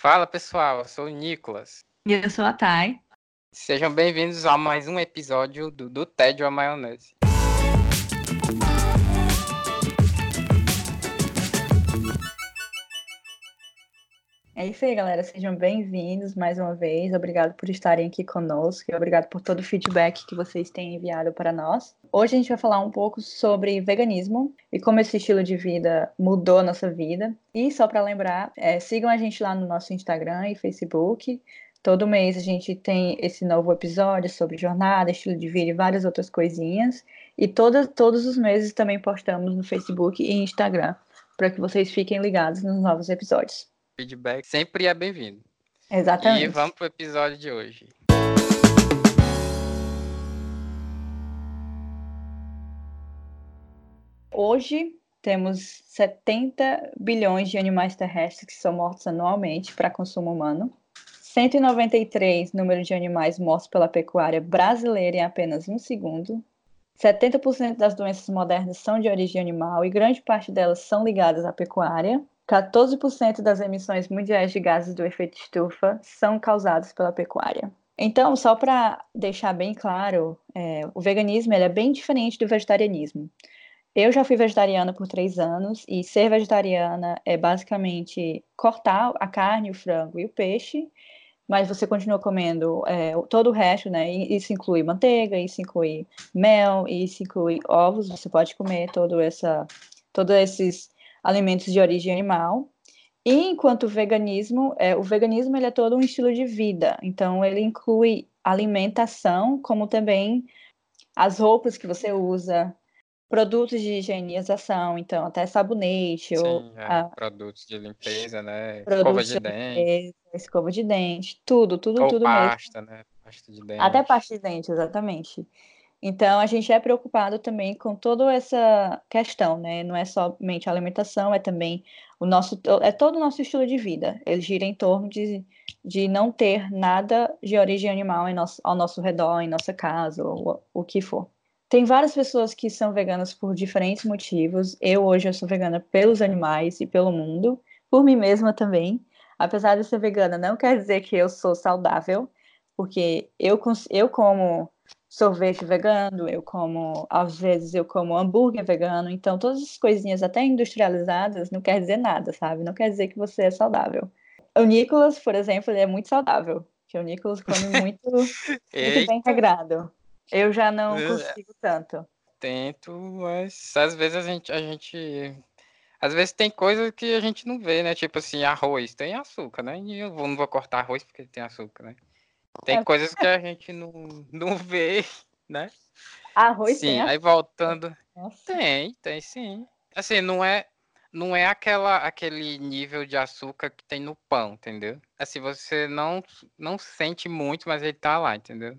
Fala pessoal, eu sou o Nicolas. E eu sou a Thay. Sejam bem-vindos a mais um episódio do, do Tédio a Maionese. É isso aí, galera. Sejam bem-vindos mais uma vez. Obrigado por estarem aqui conosco e obrigado por todo o feedback que vocês têm enviado para nós. Hoje a gente vai falar um pouco sobre veganismo e como esse estilo de vida mudou a nossa vida. E só para lembrar, é, sigam a gente lá no nosso Instagram e Facebook. Todo mês a gente tem esse novo episódio sobre jornada, estilo de vida e várias outras coisinhas. E todas, todos os meses também postamos no Facebook e Instagram para que vocês fiquem ligados nos novos episódios feedback sempre é bem-vindo. Exatamente. E vamos para o episódio de hoje. Hoje temos 70 bilhões de animais terrestres que são mortos anualmente para consumo humano. 193 número de animais mortos pela pecuária brasileira em apenas um segundo. 70% das doenças modernas são de origem animal e grande parte delas são ligadas à pecuária. 14% das emissões mundiais de gases do efeito estufa são causadas pela pecuária. Então, só para deixar bem claro, é, o veganismo é bem diferente do vegetarianismo. Eu já fui vegetariana por três anos e ser vegetariana é basicamente cortar a carne, o frango e o peixe, mas você continua comendo é, todo o resto, né? Isso inclui manteiga, isso inclui mel, isso inclui ovos. Você pode comer todo essa, todos esses alimentos de origem animal. E enquanto o veganismo, é, o veganismo ele é todo um estilo de vida, então ele inclui alimentação, como também as roupas que você usa, produtos de higienização, então até sabonete, Sim, ou, é, a, produtos de limpeza, né? Escova de, de dente. Limpeza, escova de dente, tudo, tudo, ou tudo pasta, mesmo. né? Pasta de dente. Até pasta de dente, exatamente. Então, a gente é preocupado também com toda essa questão, né? Não é somente a alimentação, é também o nosso, é todo o nosso estilo de vida. Ele gira em torno de, de não ter nada de origem animal em nosso, ao nosso redor, em nossa casa, ou o que for. Tem várias pessoas que são veganas por diferentes motivos. Eu hoje eu sou vegana pelos animais e pelo mundo, por mim mesma também. Apesar de ser vegana, não quer dizer que eu sou saudável, porque eu, eu como sorvete vegano, eu como, às vezes eu como hambúrguer vegano, então todas as coisinhas até industrializadas não quer dizer nada, sabe? Não quer dizer que você é saudável. O Nicolas, por exemplo, ele é muito saudável, que o Nicolas come muito, muito bem regrado. Eu já não consigo tanto. Tento, mas às vezes a gente, a gente às vezes tem coisas que a gente não vê, né? Tipo assim, arroz tem açúcar, né? E eu não vou cortar arroz porque tem açúcar, né? Tem é. coisas que a gente não, não vê, né? Arroz sim, tem aí voltando. Nossa. Tem, tem sim. Assim, não é não é aquela aquele nível de açúcar que tem no pão, entendeu? Assim, você não não sente muito, mas ele tá lá, entendeu?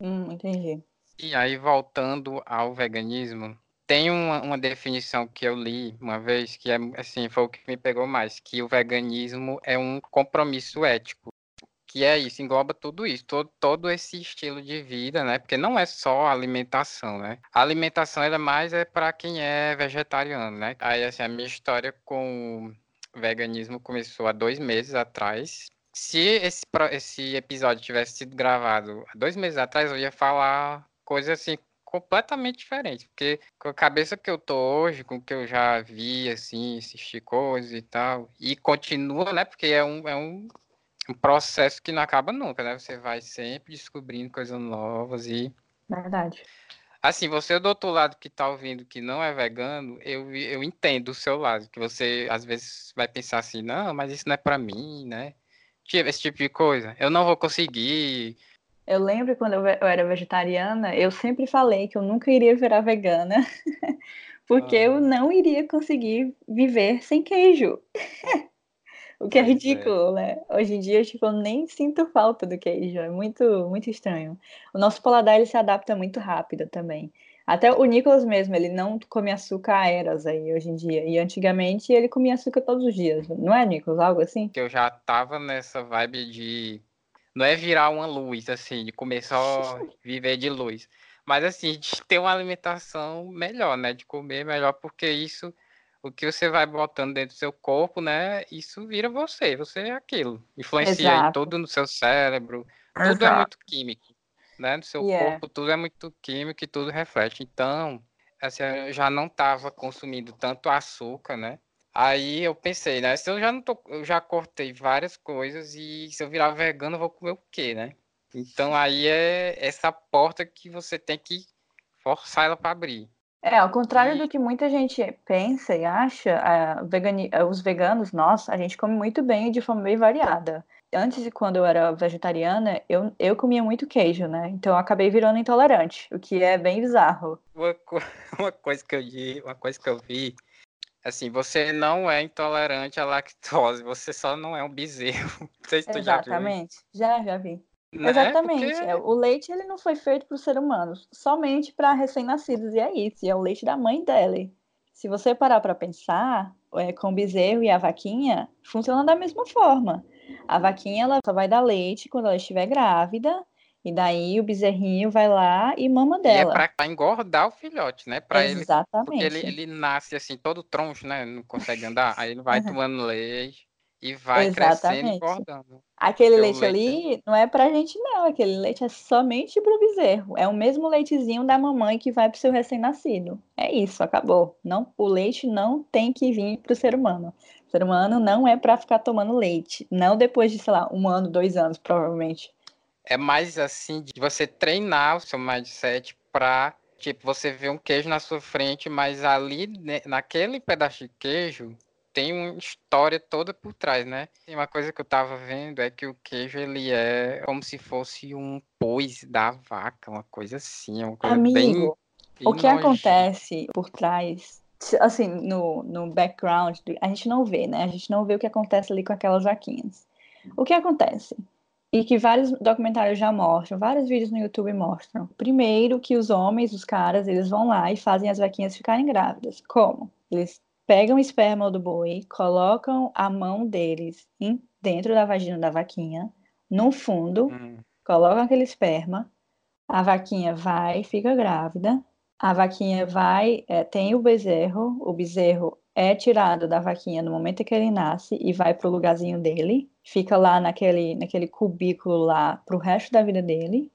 Hum, entendi. E aí voltando ao veganismo, tem uma, uma definição que eu li uma vez que é assim, foi o que me pegou mais, que o veganismo é um compromisso ético que é isso, engloba tudo isso, todo, todo esse estilo de vida, né? Porque não é só alimentação, né? A alimentação ela é mais é para quem é vegetariano, né? Aí assim, a minha história com o veganismo começou há dois meses atrás. Se esse, esse episódio tivesse sido gravado há dois meses atrás, eu ia falar coisas assim completamente diferentes, porque com a cabeça que eu tô hoje, com o que eu já vi, assim, assisti coisas e tal, e continua, né, porque é um, é um um processo que não acaba nunca, né? Você vai sempre descobrindo coisas novas e. Verdade. Assim, você do outro lado que tá ouvindo que não é vegano, eu, eu entendo o seu lado, que você às vezes vai pensar assim, não, mas isso não é para mim, né? Esse tipo de coisa. Eu não vou conseguir. Eu lembro quando eu, eu era vegetariana, eu sempre falei que eu nunca iria virar vegana, porque ah. eu não iria conseguir viver sem queijo. O que é, é. ridículo, né? Hoje em dia, tipo, eu nem sinto falta do queijo. É muito, muito estranho. O nosso paladar, ele se adapta muito rápido também. Até o Nicolas mesmo, ele não come açúcar a eras aí, hoje em dia. E antigamente, ele comia açúcar todos os dias. Não é, Nicolas? Algo assim? Eu já tava nessa vibe de... Não é virar uma luz, assim, de começar a viver de luz. Mas, assim, de ter uma alimentação melhor, né? De comer melhor, porque isso o que você vai botando dentro do seu corpo, né? Isso vira você, você é aquilo. Influencia Exato. em todo no seu cérebro. Exato. Tudo é muito químico, né? No seu yeah. corpo, tudo é muito químico e tudo reflete. Então, assim, eu já não estava consumindo tanto açúcar, né? Aí eu pensei, né? Se eu já não tô, eu já cortei várias coisas e se eu virar vegano, eu vou comer o quê, né? Então aí é essa porta que você tem que forçar ela para abrir. É, ao contrário do que muita gente pensa e acha, vegani... os veganos, nós, a gente come muito bem e de forma bem variada. Antes, quando eu era vegetariana, eu, eu comia muito queijo, né? Então eu acabei virando intolerante, o que é bem bizarro. Uma, co... uma coisa que eu vi, uma coisa que eu vi, assim, você não é intolerante à lactose, você só não é um bezerro. Não sei se tu Exatamente, já, já vi. Né? Exatamente. Porque... É, o leite ele não foi feito para o ser humano, somente para recém-nascidos, e é isso, e é o leite da mãe dele. Se você parar para pensar, é, com o bezerro e a vaquinha, funciona da mesma forma. A vaquinha ela só vai dar leite quando ela estiver grávida, e daí o bezerrinho vai lá e mama dela. E é para engordar o filhote, né? Pra Exatamente. Ele, porque ele, ele nasce assim, todo troncho, né? Não consegue andar, aí ele vai tomando leite e vai Exatamente. crescendo e engordando. Aquele leite, leite, ali não é pra gente, não. Aquele leite é somente pro bezerro. É o mesmo leitezinho da mamãe que vai pro seu recém-nascido. É isso, acabou. Não, o leite não tem que vir pro ser humano. O ser humano não é para ficar tomando leite. Não depois de, sei lá, um ano, dois anos, provavelmente. É mais assim de você treinar o seu mindset pra. Tipo, você vê um queijo na sua frente, mas ali, né, naquele pedaço de queijo, tem uma história toda por trás, né? E uma coisa que eu tava vendo é que o queijo ele é como se fosse um pós da vaca, uma coisa assim, uma coisa Amigo, bem, bem o que acontece por trás, assim, no, no background, a gente não vê, né? A gente não vê o que acontece ali com aquelas vaquinhas. O que acontece? E que vários documentários já mostram, vários vídeos no YouTube mostram. Primeiro que os homens, os caras, eles vão lá e fazem as vaquinhas ficarem grávidas. Como? Eles pegam o esperma do boi, colocam a mão deles em, dentro da vagina da vaquinha, no fundo, hum. colocam aquele esperma, a vaquinha vai, fica grávida, a vaquinha vai, é, tem o bezerro, o bezerro é tirado da vaquinha no momento que ele nasce e vai para o lugarzinho dele, fica lá naquele, naquele cubículo lá pro resto da vida dele.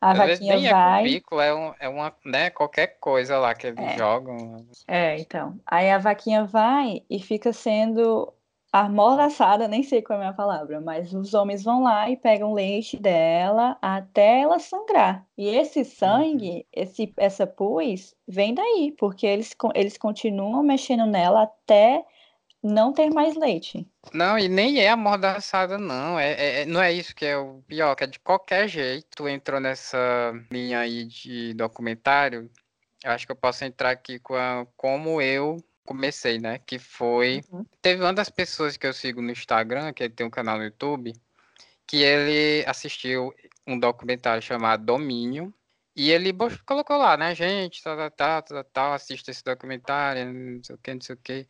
A Às vaquinha vezes vai. É, cubículo, é, um, é uma, né, qualquer coisa lá que eles é. jogam. É, então. Aí a vaquinha vai e fica sendo amordaçada, nem sei qual é a minha palavra, mas os homens vão lá e pegam leite dela até ela sangrar. E esse sangue, uhum. esse, essa pus, vem daí, porque eles, eles continuam mexendo nela até não ter mais leite. Não, e nem é amordaçada, não. É, é, é, não é isso que é o pior, que é de qualquer jeito. Tu entrou nessa linha aí de documentário. Eu acho que eu posso entrar aqui com a, como eu comecei, né? Que foi. Uhum. Teve uma das pessoas que eu sigo no Instagram, que ele tem um canal no YouTube, que ele assistiu um documentário chamado Domínio. E ele colocou lá, né, gente, tal, tal, tal, tal, tal assista esse documentário, não sei o que, não sei o que.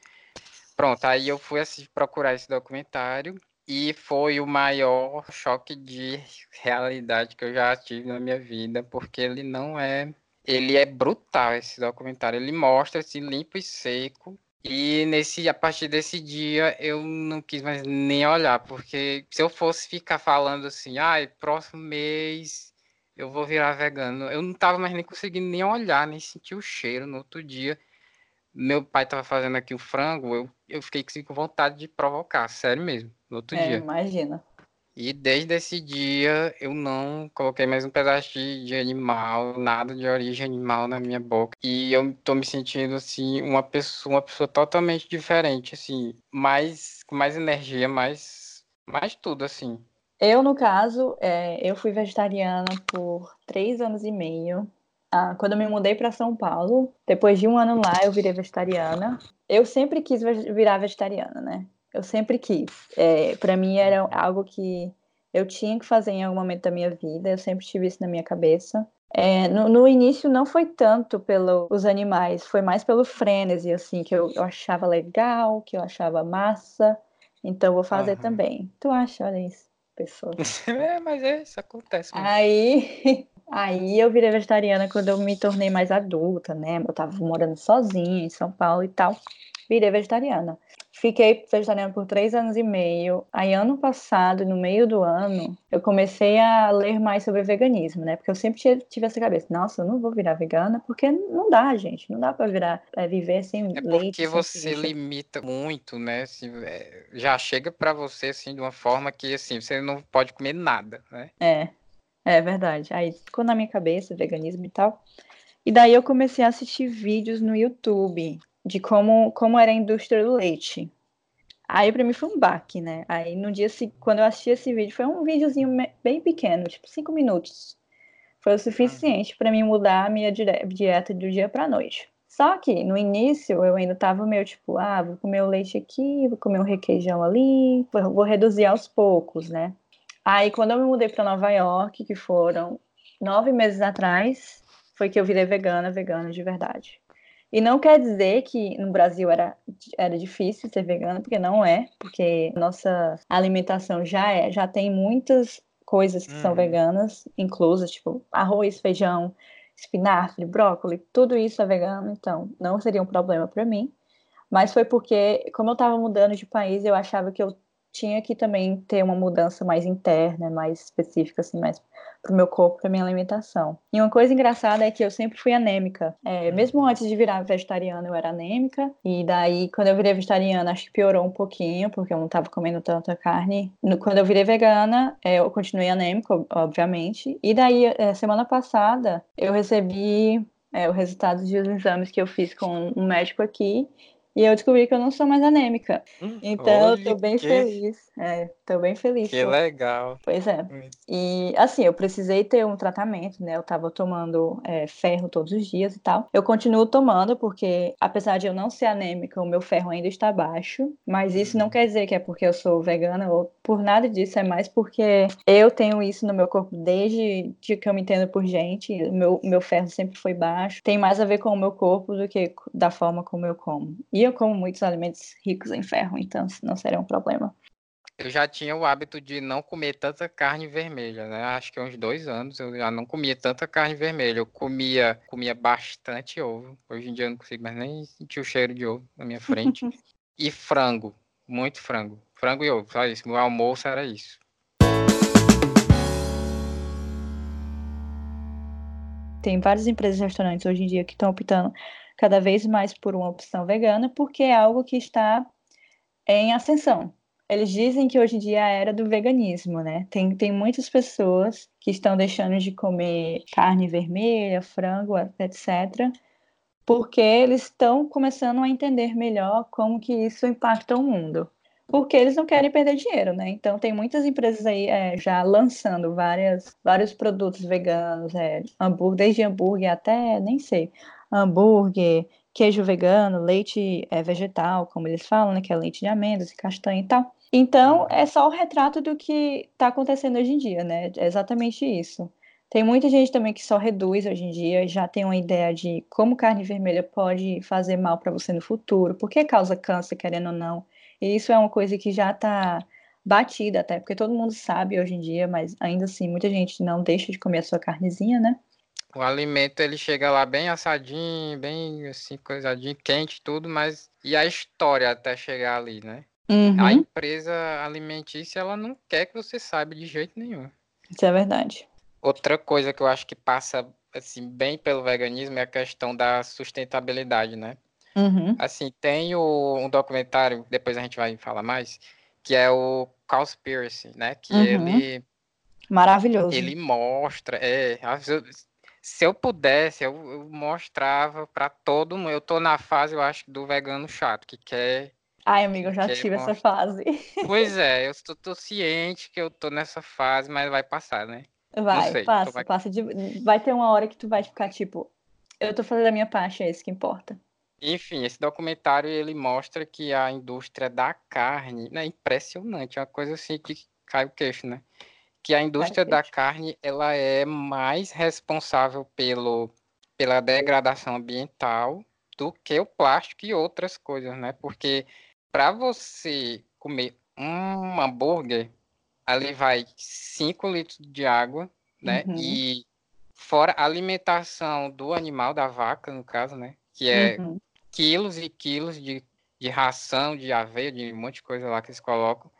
Pronto, aí eu fui procurar esse documentário e foi o maior choque de realidade que eu já tive na minha vida, porque ele não é. Ele é brutal esse documentário. Ele mostra assim, limpo e seco. E nesse, a partir desse dia eu não quis mais nem olhar, porque se eu fosse ficar falando assim, ai, ah, próximo mês eu vou virar vegano, eu não tava mais nem conseguindo nem olhar, nem sentir o cheiro no outro dia meu pai estava fazendo aqui o frango, eu, eu fiquei com vontade de provocar, sério mesmo, no outro é, dia. Imagina. E desde esse dia eu não coloquei mais um pedaço de, de, animal, nada de origem animal na minha boca. E eu tô me sentindo assim uma pessoa, uma pessoa totalmente diferente, assim, mais com mais energia, mais mais tudo assim. Eu no caso, é, eu fui vegetariana por três anos e meio. Ah, quando eu me mudei para São Paulo, depois de um ano lá, eu virei vegetariana. Eu sempre quis virar vegetariana, né? Eu sempre quis. É, para mim era algo que eu tinha que fazer em algum momento da minha vida. Eu sempre tive isso na minha cabeça. É, no, no, início não foi tanto pelos animais, foi mais pelo frenesi, assim, que eu, eu achava legal, que eu achava massa. Então vou fazer uhum. também. Tu acha? Olha isso, pessoa. é, mas é, isso acontece. Mesmo. Aí Aí eu virei vegetariana quando eu me tornei mais adulta, né? Eu tava morando sozinha em São Paulo e tal. virei vegetariana. Fiquei vegetariana por três anos e meio. Aí, ano passado, no meio do ano, eu comecei a ler mais sobre veganismo, né? Porque eu sempre tive essa cabeça, nossa, eu não vou virar vegana, porque não dá, gente. Não dá pra virar, é, viver sem é leite. Porque você limita muito, né? É, já chega para você, assim, de uma forma que, assim, você não pode comer nada, né? É, é verdade. Aí ficou na minha cabeça, veganismo e tal. E daí eu comecei a assistir vídeos no YouTube de como, como era a indústria do leite. Aí para mim foi um baque, né? Aí no dia quando eu assisti esse vídeo, foi um videozinho bem pequeno, tipo cinco minutos. Foi o suficiente para mim mudar a minha dieta do dia para noite. Só que no início eu ainda tava meio tipo, ah, vou comer o leite aqui, vou comer um requeijão ali, vou reduzir aos poucos, né? Aí quando eu me mudei para Nova York, que foram nove meses atrás, foi que eu virei vegana, vegana de verdade. E não quer dizer que no Brasil era, era difícil ser vegana, porque não é, porque nossa alimentação já é, já tem muitas coisas que uhum. são veganas, inclusas, tipo arroz, feijão, espinafre, brócolis, tudo isso é vegano, então não seria um problema para mim. Mas foi porque, como eu estava mudando de país, eu achava que eu tinha que também ter uma mudança mais interna, mais específica, assim, mais pro meu corpo, pra minha alimentação. E uma coisa engraçada é que eu sempre fui anêmica. É, mesmo antes de virar vegetariana, eu era anêmica. E daí, quando eu virei vegetariana, acho que piorou um pouquinho, porque eu não tava comendo tanta carne. Quando eu virei vegana, é, eu continuei anêmica, obviamente. E daí, é, semana passada, eu recebi é, o resultado dos exames que eu fiz com um médico aqui. E eu descobri que eu não sou mais anêmica. Hum, então eu tô bem que... feliz. É, tô bem feliz. Que legal. Pois é. E assim, eu precisei ter um tratamento, né? Eu tava tomando é, ferro todos os dias e tal. Eu continuo tomando, porque apesar de eu não ser anêmica, o meu ferro ainda está baixo. Mas isso não uhum. quer dizer que é porque eu sou vegana ou por nada disso. É mais porque eu tenho isso no meu corpo desde que eu me entendo por gente. Meu, meu ferro sempre foi baixo. Tem mais a ver com o meu corpo do que da forma como eu como. E eu como muitos alimentos ricos em ferro, então não seria um problema. Eu já tinha o hábito de não comer tanta carne vermelha, né? Acho que há uns dois anos eu já não comia tanta carne vermelha. Eu comia, comia bastante ovo. Hoje em dia eu não consigo mais nem sentir o cheiro de ovo na minha frente. e frango, muito frango. Frango e ovo, só isso. Meu almoço era isso. Tem várias empresas e restaurantes hoje em dia que estão optando cada vez mais por uma opção vegana, porque é algo que está em ascensão. Eles dizem que hoje em dia é a era do veganismo, né? Tem, tem muitas pessoas que estão deixando de comer carne vermelha, frango, etc., porque eles estão começando a entender melhor como que isso impacta o mundo. Porque eles não querem perder dinheiro, né? Então tem muitas empresas aí é, já lançando várias, vários produtos veganos, é, hambúrguer, desde hambúrguer até, nem sei, hambúrguer, queijo vegano, leite é, vegetal, como eles falam, né, que é leite de amêndoas e castanha e tal. Então, é só o retrato do que está acontecendo hoje em dia, né? É exatamente isso. Tem muita gente também que só reduz hoje em dia, já tem uma ideia de como carne vermelha pode fazer mal para você no futuro, porque causa câncer, querendo ou não. E isso é uma coisa que já está batida até, porque todo mundo sabe hoje em dia, mas ainda assim muita gente não deixa de comer a sua carnezinha, né? O alimento ele chega lá bem assadinho, bem assim, coisadinho, quente, tudo, mas e a história até chegar ali, né? Uhum. A empresa alimentícia ela não quer que você saiba de jeito nenhum. Isso é verdade. Outra coisa que eu acho que passa assim bem pelo veganismo é a questão da sustentabilidade, né? Uhum. Assim, tem o, um documentário, depois a gente vai falar mais, que é o Cowspiracy, né? Que uhum. ele Maravilhoso. Ele mostra, é, se eu pudesse, eu, eu mostrava para todo mundo. Eu tô na fase, eu acho, do vegano chato, que quer. Ai, amigo, eu já tive mostrar. essa fase. Pois é, eu tô, tô, ciente que eu tô nessa fase, mas vai passar, né? Vai, sei, passa, vai... passa. De... Vai ter uma hora que tu vai ficar tipo, eu tô fazendo a minha parte, é isso que importa. Enfim, esse documentário ele mostra que a indústria da carne é impressionante, é uma coisa assim que cai o queixo, né? Que a indústria da carne ela é mais responsável pelo, pela degradação ambiental do que o plástico e outras coisas, né? Porque para você comer um hambúrguer, ali vai 5 litros de água, né? Uhum. E fora a alimentação do animal, da vaca, no caso, né? Que é uhum. quilos e quilos de, de ração, de aveia, de um monte de coisa lá que eles colocam.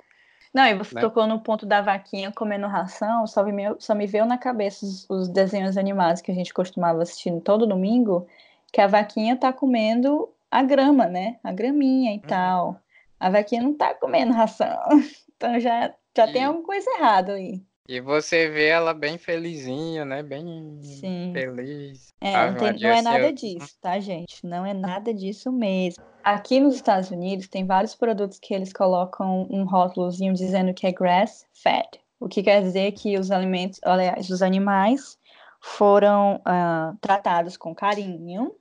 Não, e você né? tocou no ponto da vaquinha comendo ração, só me, só me veio na cabeça os, os, desenhos animados que a gente costumava assistir todo domingo, que a vaquinha tá comendo a grama, né? A graminha e uhum. tal. A vaquinha não tá comendo ração. Então já, já e... tem alguma coisa errada aí. E você vê ela bem felizinha, né? Bem Sim. feliz. É, não, tem, não é nada disso, tá, gente? Não é nada disso mesmo. Aqui nos Estados Unidos tem vários produtos que eles colocam um rótulozinho dizendo que é grass fed. O que quer dizer que os alimentos, aliás, os animais foram uh, tratados com carinho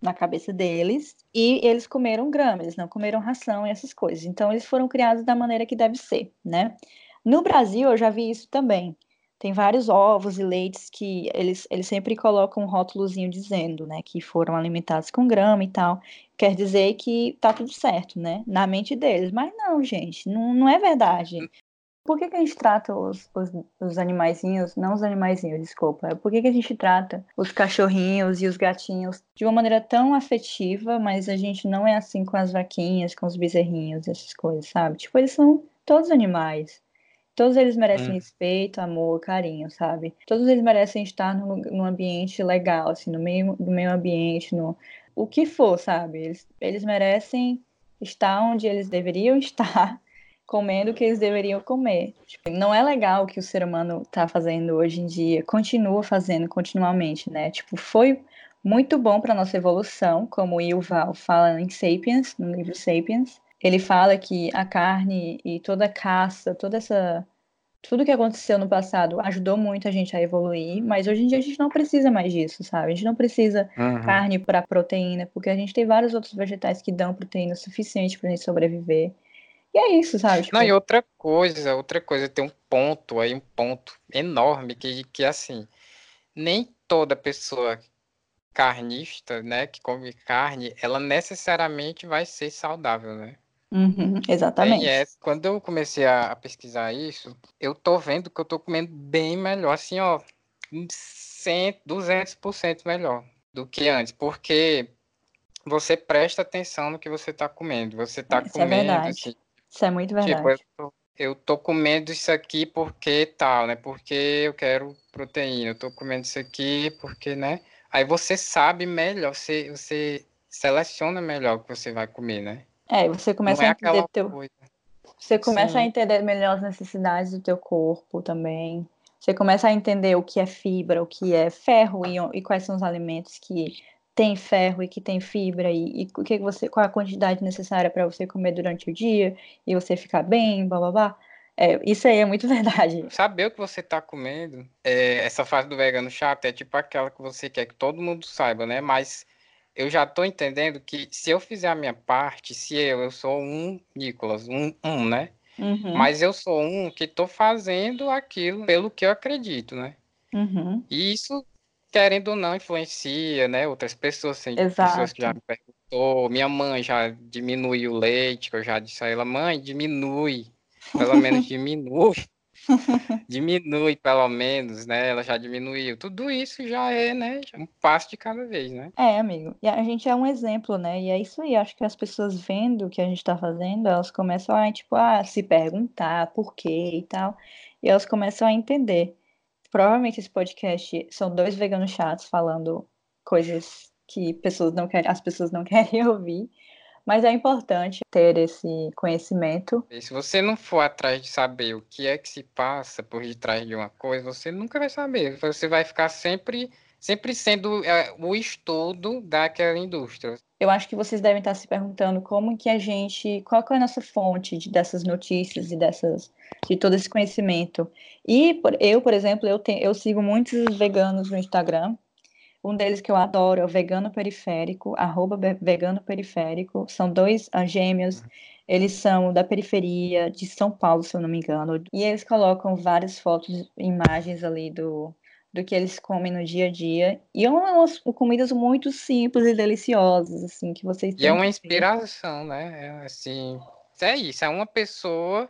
na cabeça deles e eles comeram grama, eles não comeram ração e essas coisas. Então eles foram criados da maneira que deve ser, né? No Brasil, eu já vi isso também. Tem vários ovos e leites que eles, eles sempre colocam um rótulozinho dizendo, né, que foram alimentados com grama e tal. Quer dizer que tá tudo certo, né, na mente deles. Mas não, gente, não, não é verdade. Por que, que a gente trata os, os, os animaizinhos, não os animaizinhos, desculpa, por que, que a gente trata os cachorrinhos e os gatinhos de uma maneira tão afetiva, mas a gente não é assim com as vaquinhas, com os bezerrinhos, essas coisas, sabe? Tipo, eles são todos animais. Todos eles merecem hum. respeito, amor, carinho, sabe? Todos eles merecem estar num, num ambiente legal, assim, no meio, no meio ambiente, no o que for, sabe? Eles, eles merecem estar onde eles deveriam estar, comendo o que eles deveriam comer. Tipo, não é legal o que o ser humano está fazendo hoje em dia, continua fazendo continuamente, né? Tipo, foi muito bom para nossa evolução, como o Yuval fala em Sapiens, no livro Sapiens, ele fala que a carne e toda a caça, toda essa tudo que aconteceu no passado ajudou muito a gente a evoluir, mas hoje em dia a gente não precisa mais disso, sabe? A gente não precisa uhum. carne para proteína, porque a gente tem vários outros vegetais que dão proteína suficiente para a gente sobreviver. E é isso, sabe? Tipo... Não, e outra coisa, outra coisa, tem um ponto aí, um ponto enorme que, que assim, nem toda pessoa carnista, né, que come carne, ela necessariamente vai ser saudável, né? Uhum, exatamente. É, quando eu comecei a, pesquisar isso, eu tô vendo que eu tô comendo bem melhor, assim, ó, 100, 200% melhor do que antes, porque você presta atenção no que você tá comendo, você tá isso é comendo... É verdade. Assim, isso é muito verdade. Tipo, eu, tô, eu tô comendo isso aqui porque tal, né, porque eu quero proteína, eu tô comendo isso aqui porque, né, aí você sabe melhor, você, você seleciona melhor o que você vai comer, né? É, você começa é a entender teu... Coisa. Você começa Sim. a entender melhor as necessidades do teu corpo também. Você começa a entender o que é fibra, o que é ferro e, e quais são os alimentos que tem ferro e que tem fibra e, e o que você, qual a quantidade necessária para você comer durante o dia e você ficar bem, blá blá blá. É, isso aí é muito verdade. Saber o que você está comendo, é, essa fase do vegano chato é tipo aquela que você quer que todo mundo saiba, né? Mas eu já estou entendendo que se eu fizer a minha parte, se eu, eu sou um Nicolas, um, um né? Uhum. Mas eu sou um que estou fazendo aquilo pelo que eu acredito, né? Uhum. E isso, querendo ou não, influencia, né? Outras pessoas, tem pessoas que já me perguntou, minha mãe já diminuiu o leite, que eu já disse a ela, mãe, diminui, pelo menos diminui. diminui pelo menos, né? Ela já diminuiu. Tudo isso já é, né? Um passo de cada vez, né? É, amigo. E a gente é um exemplo, né? E é isso aí. Acho que as pessoas vendo o que a gente tá fazendo, elas começam a, tipo, a se perguntar por quê e tal. E elas começam a entender. Provavelmente esse podcast são dois veganos chatos falando coisas que pessoas não querem, as pessoas não querem ouvir. Mas é importante ter esse conhecimento. E se você não for atrás de saber o que é que se passa por detrás de uma coisa, você nunca vai saber. Você vai ficar sempre, sempre sendo é, o estudo daquela indústria. Eu acho que vocês devem estar se perguntando como que a gente, qual é a nossa fonte de, dessas notícias e dessas, de todo esse conhecimento. E eu, por exemplo, eu, tenho, eu sigo muitos veganos no Instagram um deles que eu adoro é o Vegano Periférico, arroba Vegano Periférico. São dois uh, gêmeos, uhum. eles são da periferia de São Paulo, se eu não me engano. E eles colocam várias fotos, imagens ali do, do que eles comem no dia a dia. E é umas comidas muito simples e deliciosas, assim, que vocês E é uma inspiração, né? É, assim, é isso, é uma pessoa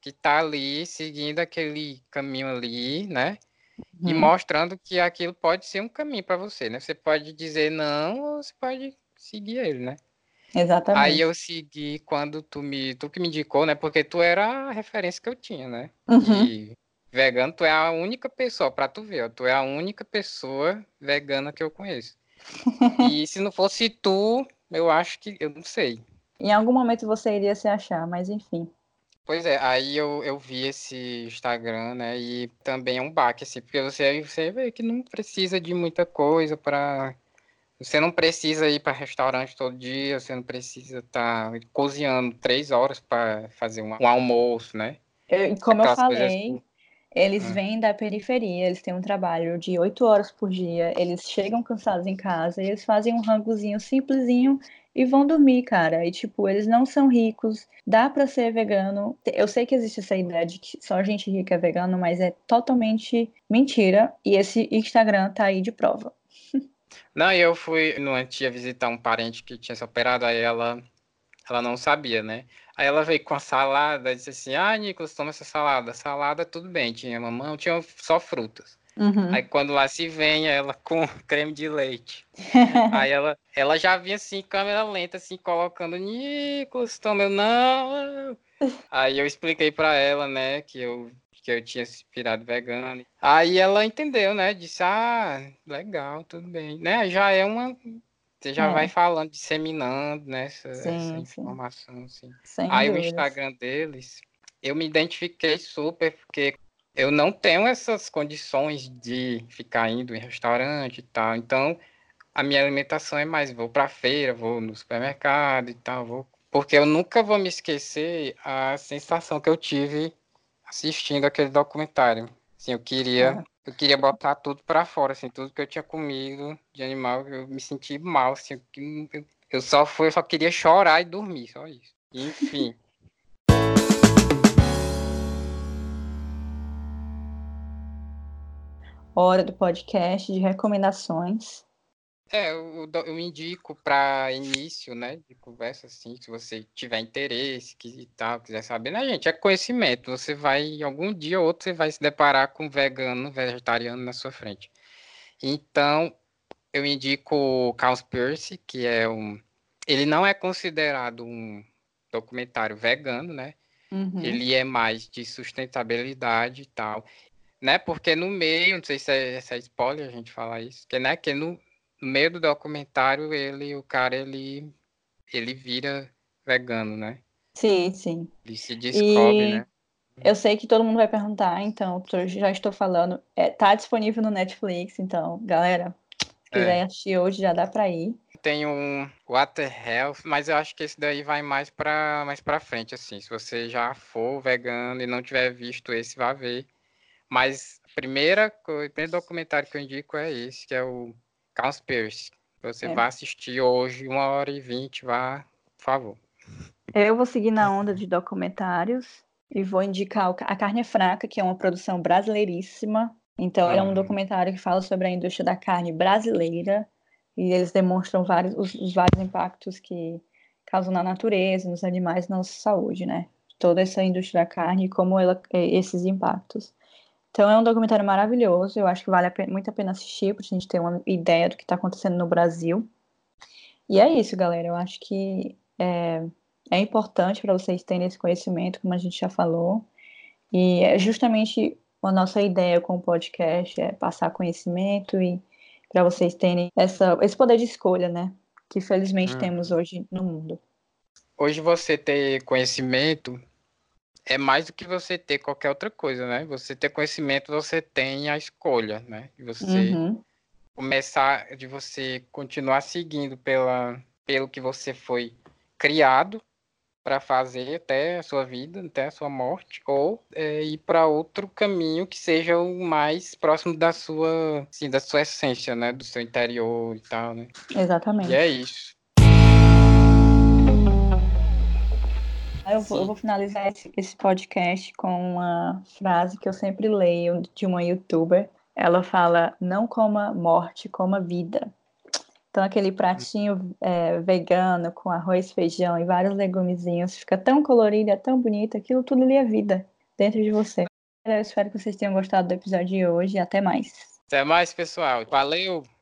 que tá ali seguindo aquele caminho ali, né? E uhum. mostrando que aquilo pode ser um caminho para você, né? Você pode dizer não ou você pode seguir ele, né? Exatamente. Aí eu segui quando tu me, tu que me indicou, né? Porque tu era a referência que eu tinha, né? Uhum. E vegano, tu é a única pessoa, pra tu ver, ó, tu é a única pessoa vegana que eu conheço. e se não fosse tu, eu acho que, eu não sei. Em algum momento você iria se achar, mas enfim. Pois é, aí eu, eu vi esse Instagram, né? E também é um baque, assim, porque você, você vê que não precisa de muita coisa para Você não precisa ir para restaurante todo dia, você não precisa estar tá cozinhando três horas para fazer um, um, almoço, né? Eu, como Aquelas eu falei, coisas... eles hum. vêm da periferia, eles têm um trabalho de oito horas por dia, eles chegam cansados em casa e eles fazem um rangozinho simplesinho e vão dormir, cara. E, tipo, eles não são ricos, dá para ser vegano. Eu sei que existe essa ideia de que só gente rica é vegano, mas é totalmente mentira. E esse Instagram tá aí de prova. Não, eu fui no tia visitar um parente que tinha se operado, aí ela, ela não sabia, né? Aí ela veio com a salada, disse assim: Ah, Nicolas, toma essa salada. Salada, tudo bem, tinha mamão, tinha só frutas. Uhum. Aí quando lá se vem, ela com creme de leite. Aí ela, ela já vinha assim, câmera lenta, assim, colocando, Nicolas, toma, eu não. Aí eu expliquei para ela, né, que eu, que eu tinha se virado vegano. Aí ela entendeu, né, disse, ah, legal, tudo bem. Né, já é uma... Você já é. vai falando, disseminando, né, essa, sim, essa informação, sim. assim. Aí dúvidas. o Instagram deles, eu me identifiquei super, porque eu não tenho essas condições de ficar indo em restaurante e tal. Então, a minha alimentação é mais vou para feira, vou no supermercado e tal, vou porque eu nunca vou me esquecer a sensação que eu tive assistindo aquele documentário. Assim, eu queria, eu queria botar tudo para fora, assim, tudo que eu tinha comido de animal, eu me senti mal, assim, eu, eu só fui, eu só queria chorar e dormir, só isso. Enfim. Hora do podcast de recomendações. É, eu, eu indico para início, né, de conversa, assim, se você tiver interesse que, e tal, quiser saber, né, gente, é conhecimento, você vai, algum dia ou outro, você vai se deparar com vegano, vegetariano na sua frente. Então, eu indico o Cowspiracy, que é um, ele não é considerado um documentário vegano, né, Uhum. Ele é mais de sustentabilidade e tal né? Porque no meio, não sei se é, se é spoiler a gente falar isso, que né, que no, no meio do documentário ele, o cara ele ele vira vegano, né? Sim, sim. Ele se descobre, e... né? Eu sei que todo mundo vai perguntar, então eu já estou falando. É, tá disponível no Netflix, então, galera, se quiser é. assistir hoje já dá para ir. Tem um Water Health, mas eu acho que esse daí vai mais para mais para frente, assim. Se você já for vegano e não tiver visto esse, vá ver mas a primeira, o primeiro documentário que eu indico é esse, que é o Cowspiracy. Você é. vai assistir hoje, uma hora e vinte, vá, por favor. Eu vou seguir na onda de documentários e vou indicar A Carne é Fraca, que é uma produção brasileiríssima. Então, ah. é um documentário que fala sobre a indústria da carne brasileira e eles demonstram vários, os, os vários impactos que causam na natureza, nos animais, na nossa saúde, né? Toda essa indústria da carne e como ela, esses impactos. Então é um documentário maravilhoso, eu acho que vale a pena, muito a pena assistir, para a gente ter uma ideia do que está acontecendo no Brasil. E é isso, galera, eu acho que é, é importante para vocês terem esse conhecimento, como a gente já falou, e é justamente a nossa ideia com o podcast é passar conhecimento e para vocês terem essa, esse poder de escolha, né? Que felizmente hum. temos hoje no mundo. Hoje você ter conhecimento é mais do que você ter qualquer outra coisa, né? Você ter conhecimento, você tem a escolha, né? De você uhum. começar, de você continuar seguindo pela, pelo que você foi criado para fazer até a sua vida, até a sua morte, ou é, ir para outro caminho que seja o mais próximo da sua, assim, da sua essência, né? Do seu interior e tal, né? Exatamente. E é isso. Eu vou, eu vou, finalizar esse, esse, podcast com uma frase que eu sempre leio de uma youtuber. Ela fala: Não coma morte, coma vida. Então, aquele pratinho é, vegano com arroz, feijão e vários legumezinhos fica tão colorido, é tão bonito. Aquilo tudo ali é vida dentro de você. Eu espero que vocês tenham gostado do episódio de hoje. Até mais. Até mais, pessoal. Valeu!